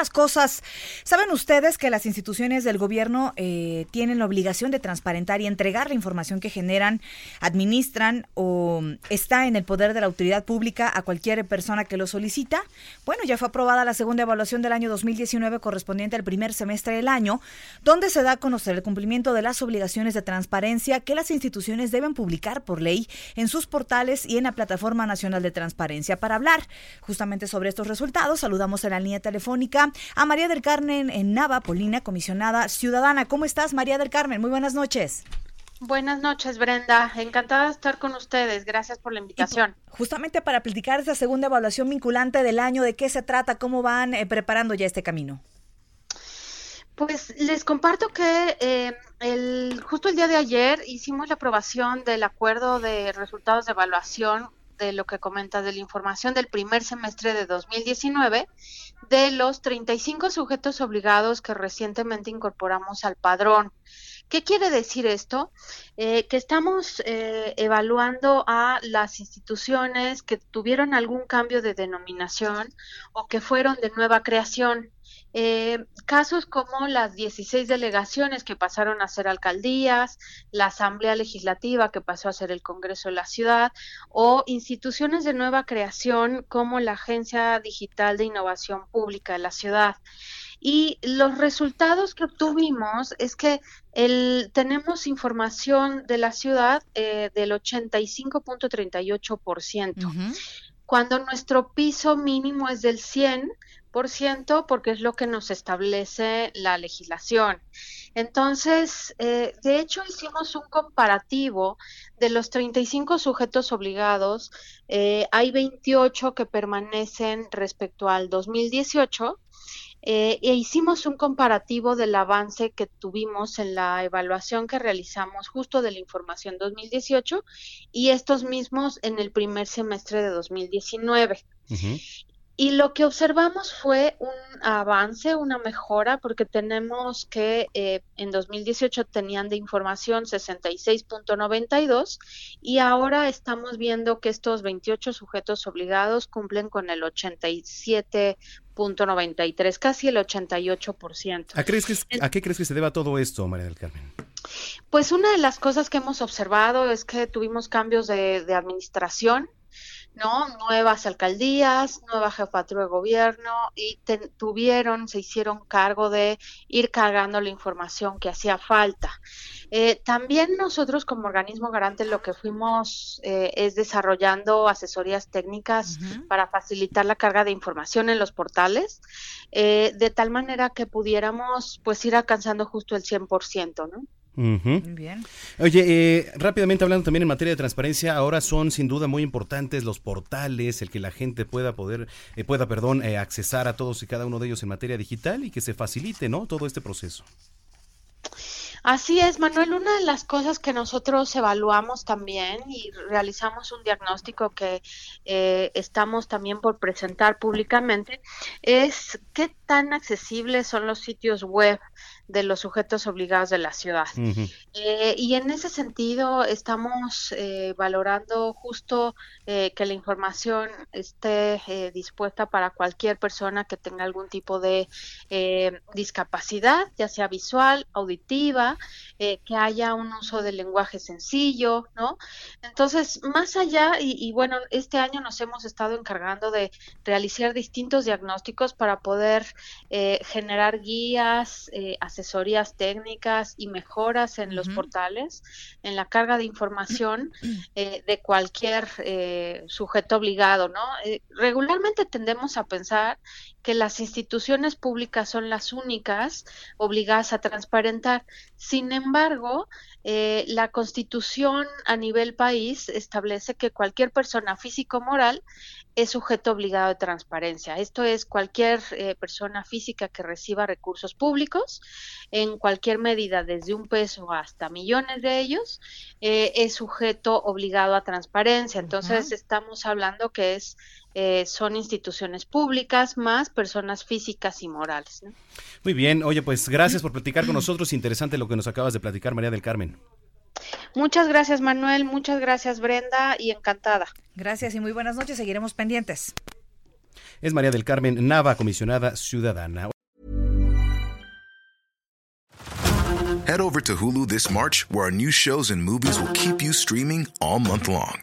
Otras cosas, ¿saben ustedes que las instituciones del gobierno eh, tienen la obligación de transparentar y entregar la información que generan, administran o está en el poder de la autoridad pública a cualquier persona que lo solicita? Bueno, ya fue aprobada la segunda evaluación del año 2019 correspondiente al primer semestre del año, donde se da a conocer el cumplimiento de las obligaciones de transparencia que las instituciones deben publicar por ley en sus portales y en la Plataforma Nacional de Transparencia. Para hablar justamente sobre estos resultados, saludamos en la línea telefónica a María del Carmen en Nava, Polina, comisionada ciudadana. ¿Cómo estás, María del Carmen? Muy buenas noches. Buenas noches, Brenda. Encantada de estar con ustedes. Gracias por la invitación. justamente para platicar esa segunda evaluación vinculante del año, ¿de qué se trata? ¿Cómo van eh, preparando ya este camino? Pues les comparto que eh, el, justo el día de ayer hicimos la aprobación del acuerdo de resultados de evaluación de lo que comenta de la información del primer semestre de 2019 de los 35 sujetos obligados que recientemente incorporamos al padrón. ¿Qué quiere decir esto? Eh, que estamos eh, evaluando a las instituciones que tuvieron algún cambio de denominación o que fueron de nueva creación. Eh, casos como las 16 delegaciones que pasaron a ser alcaldías, la Asamblea Legislativa que pasó a ser el Congreso de la Ciudad o instituciones de nueva creación como la Agencia Digital de Innovación Pública de la Ciudad. Y los resultados que obtuvimos es que el, tenemos información de la ciudad eh, del 85.38%, cuando nuestro piso mínimo es del 100%, porque es lo que nos establece la legislación. Entonces, eh, de hecho, hicimos un comparativo de los 35 sujetos obligados. Eh, hay 28 que permanecen respecto al 2018 eh, e hicimos un comparativo del avance que tuvimos en la evaluación que realizamos justo de la información 2018 y estos mismos en el primer semestre de 2019. Y lo que observamos fue un avance, una mejora, porque tenemos que eh, en 2018 tenían de información 66.92 y ahora estamos viendo que estos 28 sujetos obligados cumplen con el 87.93, casi el 88%. ¿A, crees que ¿A qué crees que se deba todo esto, María del Carmen? Pues una de las cosas que hemos observado es que tuvimos cambios de, de administración ¿no? Nuevas alcaldías, nueva jefatura de gobierno y tuvieron, se hicieron cargo de ir cargando la información que hacía falta. Eh, también nosotros como organismo garante lo que fuimos eh, es desarrollando asesorías técnicas para facilitar la carga de información en los portales, eh, de tal manera que pudiéramos pues ir alcanzando justo el 100%, ¿no? Bien. Oye, eh, rápidamente hablando también en materia de transparencia, ahora son sin duda muy importantes los portales, el que la gente pueda poder, eh, pueda, perdón, eh, accesar a todos y cada uno de ellos en materia digital y que se facilite, ¿no? Todo este proceso. Así es, Manuel. Una de las cosas que nosotros evaluamos también y realizamos un diagnóstico que estamos también por presentar públicamente es qué tan accesibles son los sitios web de los sujetos obligados de la ciudad. Eh, y en ese sentido estamos eh, valorando justo eh, que la información esté dispuesta para cualquier persona que tenga algún tipo de discapacidad, ya sea visual, auditiva, que haya un uso del lenguaje sencillo, ¿no? Entonces, más allá, y bueno, este año nos hemos estado encargando de realizar distintos diagnósticos para poder generar guías, asesorías técnicas y mejoras en los portales, en la carga de información eh, de cualquier eh, sujeto obligado, ¿no? Eh, regularmente tendemos a pensar que las instituciones públicas son las únicas obligadas a transparentar. Sin embargo, la Constitución a nivel país establece que cualquier persona físico-moral es sujeto obligado de transparencia. Esto es cualquier eh, persona física que reciba recursos públicos en cualquier medida, desde un peso hasta millones de ellos, eh, es sujeto obligado a transparencia. Entonces estamos hablando que es eh, son instituciones públicas más personas físicas y morales. Muy bien, oye, pues gracias por platicar con nosotros. Interesante lo que nos acabas de platicar, María del Carmen. Muchas gracias, Manuel. Muchas gracias, Brenda. Y encantada. Gracias y muy buenas noches. Seguiremos pendientes. Es María del Carmen Nava, comisionada ciudadana. Head over to Hulu this March, where our new shows and movies will keep you streaming all month long.